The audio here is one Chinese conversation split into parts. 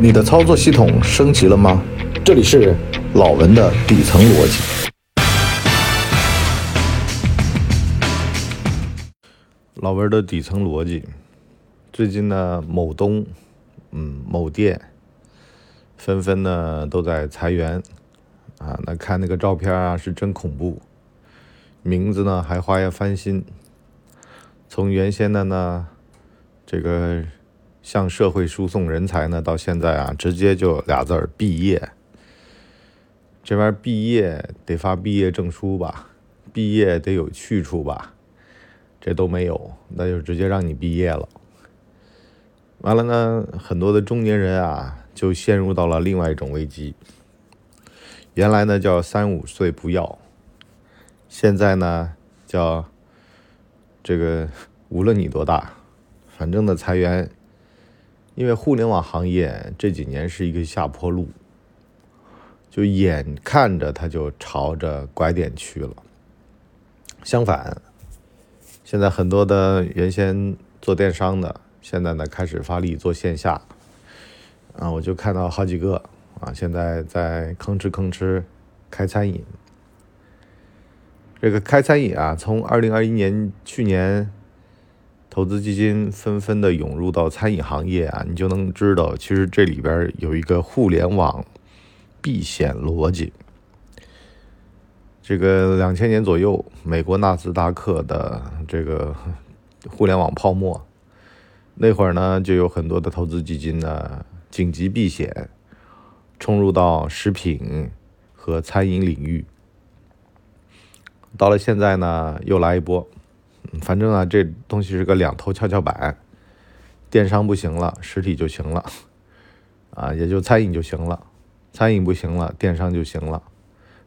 你的操作系统升级了吗？这里是老文的底层逻辑。老文的底层逻辑，最近呢，某东，嗯，某店，纷纷呢都在裁员，啊，那看那个照片啊，是真恐怖，名字呢还花样翻新，从原先的呢，这个。向社会输送人才呢，到现在啊，直接就俩字儿毕业。这玩意儿毕业得发毕业证书吧，毕业得有去处吧，这都没有，那就直接让你毕业了。完了呢，很多的中年人啊，就陷入到了另外一种危机。原来呢叫三五岁不要，现在呢叫这个无论你多大，反正的裁员。因为互联网行业这几年是一个下坡路，就眼看着它就朝着拐点去了。相反，现在很多的原先做电商的，现在呢开始发力做线下。啊，我就看到好几个啊，现在在吭哧吭哧开餐饮。这个开餐饮啊，从二零二一年去年。投资基金纷纷的涌入到餐饮行业啊，你就能知道，其实这里边有一个互联网避险逻辑。这个两千年左右，美国纳斯达克的这个互联网泡沫，那会儿呢，就有很多的投资基金呢紧急避险，冲入到食品和餐饮领域。到了现在呢，又来一波。反正啊，这东西是个两头跷跷板，电商不行了，实体就行了，啊，也就餐饮就行了，餐饮不行了，电商就行了。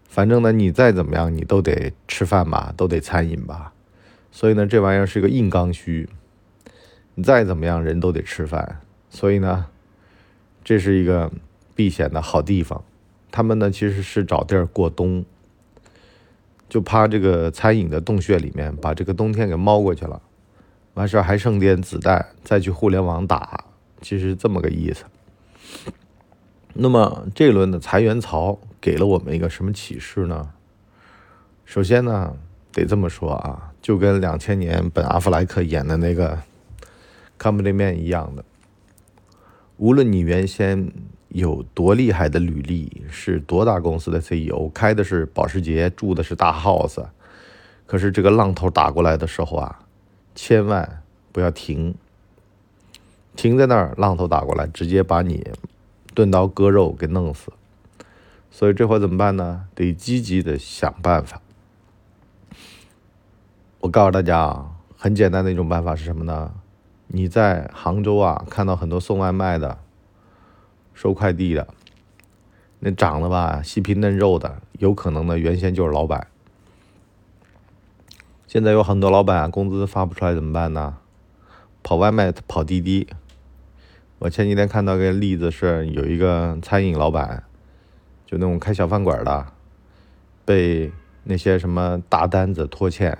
反正呢，你再怎么样，你都得吃饭吧，都得餐饮吧。所以呢，这玩意儿是个硬刚需，你再怎么样，人都得吃饭。所以呢，这是一个避险的好地方。他们呢，其实是找地儿过冬。就趴这个餐饮的洞穴里面，把这个冬天给猫过去了，完事儿还剩点子弹，再去互联网打，其实这么个意思。那么这一轮的裁员潮给了我们一个什么启示呢？首先呢，得这么说啊，就跟两千年本阿弗莱克演的那个《Company Man》一样的，无论你原先。有多厉害的履历，是多大公司的 CEO，开的是保时捷，住的是大 house，可是这个浪头打过来的时候啊，千万不要停，停在那儿，浪头打过来，直接把你钝刀割肉给弄死。所以这会怎么办呢？得积极的想办法。我告诉大家啊，很简单的一种办法是什么呢？你在杭州啊，看到很多送外卖的。收快递的，那长得吧细皮嫩肉的，有可能呢原先就是老板。现在有很多老板工资发不出来怎么办呢？跑外卖，跑滴滴。我前几天看到个例子是，有一个餐饮老板，就那种开小饭馆的，被那些什么大单子拖欠，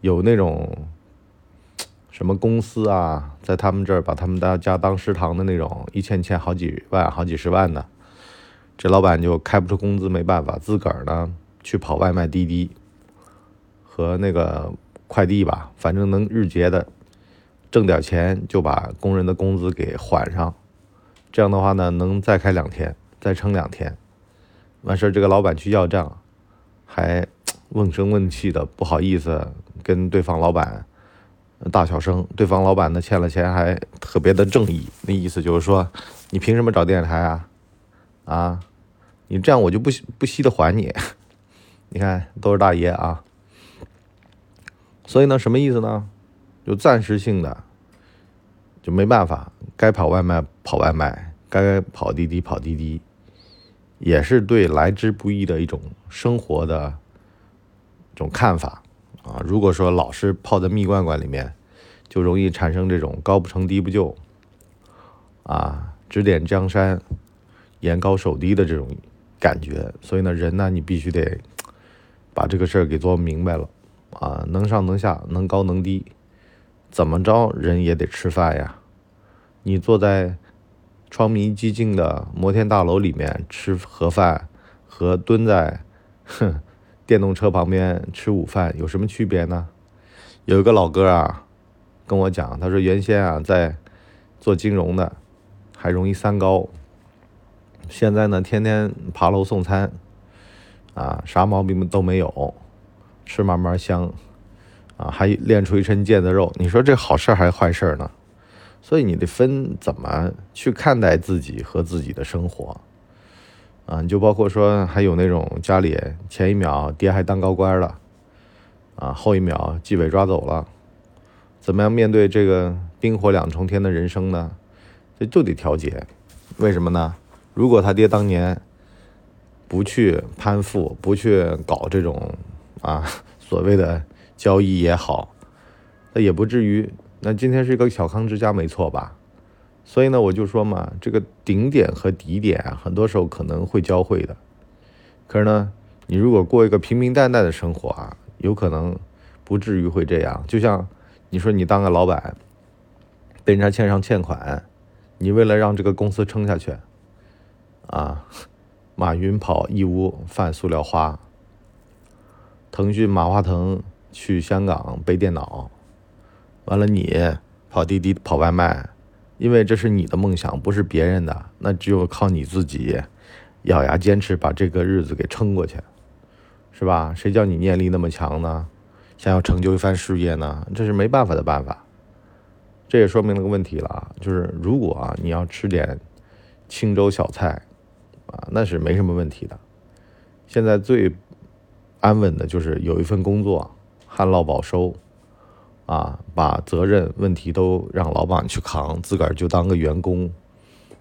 有那种。什么公司啊，在他们这儿把他们家家当食堂的那种，一欠欠好几万、好几十万的，这老板就开不出工资，没办法，自个儿呢去跑外卖、滴滴和那个快递吧，反正能日结的挣点钱，就把工人的工资给还上。这样的话呢，能再开两天，再撑两天。完事儿，这个老板去要账，还 问声问气的，不好意思跟对方老板。大小声，对方老板呢欠了钱还特别的正义，那意思就是说，你凭什么找电视台啊？啊，你这样我就不不惜的还你。你看都是大爷啊，所以呢，什么意思呢？就暂时性的，就没办法，该跑外卖跑外卖，该跑滴滴跑滴滴，也是对来之不易的一种生活的这种看法。啊，如果说老是泡在蜜罐罐里面，就容易产生这种高不成低不就，啊，指点江山，眼高手低的这种感觉。所以呢，人呢，你必须得把这个事儿给做明白了，啊，能上能下，能高能低，怎么着人也得吃饭呀。你坐在窗明几净的摩天大楼里面吃盒饭，和蹲在哼 电动车旁边吃午饭有什么区别呢？有一个老哥啊跟我讲，他说原先啊在做金融的还容易三高，现在呢天天爬楼送餐，啊啥毛病都没有，吃慢慢香。啊，还练出一身腱子肉，你说这好事还是坏事呢？所以你得分怎么去看待自己和自己的生活。啊，你就包括说，还有那种家里前一秒爹还当高官了，啊，后一秒纪委抓走了，怎么样面对这个冰火两重天的人生呢？这就得调节。为什么呢？如果他爹当年不去攀附，不去搞这种啊所谓的。交易也好，那也不至于。那今天是一个小康之家，没错吧？所以呢，我就说嘛，这个顶点和底点啊，很多时候可能会交汇的。可是呢，你如果过一个平平淡淡的生活啊，有可能不至于会这样。就像你说，你当个老板，被人家欠上欠款，你为了让这个公司撑下去，啊，马云跑义乌贩塑料花，腾讯马化腾。去香港背电脑，完了你跑滴滴跑外卖，因为这是你的梦想，不是别人的，那只有靠你自己咬牙坚持把这个日子给撑过去，是吧？谁叫你念力那么强呢？想要成就一番事业呢？这是没办法的办法。这也说明了个问题了，就是如果啊你要吃点清粥小菜啊，那是没什么问题的。现在最安稳的就是有一份工作。旱涝保收，啊，把责任问题都让老板去扛，自个儿就当个员工，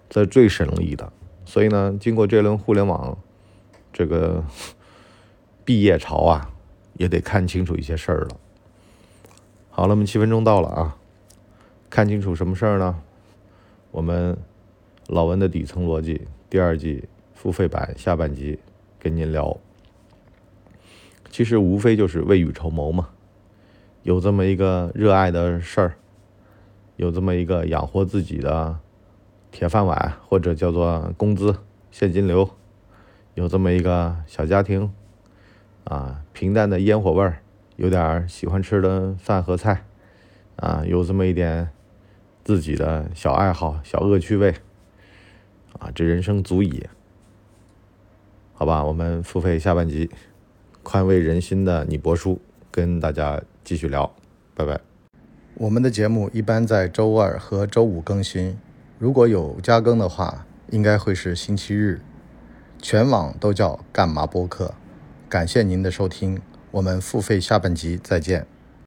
这是最省力的。所以呢，经过这轮互联网这个 毕业潮啊，也得看清楚一些事儿了。好了，我们七分钟到了啊，看清楚什么事儿呢？我们老文的底层逻辑第二季付费版下半集跟您聊。其实无非就是未雨绸缪嘛，有这么一个热爱的事儿，有这么一个养活自己的铁饭碗，或者叫做工资现金流，有这么一个小家庭，啊，平淡的烟火味儿，有点喜欢吃的饭和菜，啊，有这么一点自己的小爱好、小恶趣味，啊，这人生足矣。好吧，我们付费下半集。宽慰人心的你博叔跟大家继续聊，拜拜。我们的节目一般在周二和周五更新，如果有加更的话，应该会是星期日。全网都叫干嘛播客。感谢您的收听，我们付费下半集再见。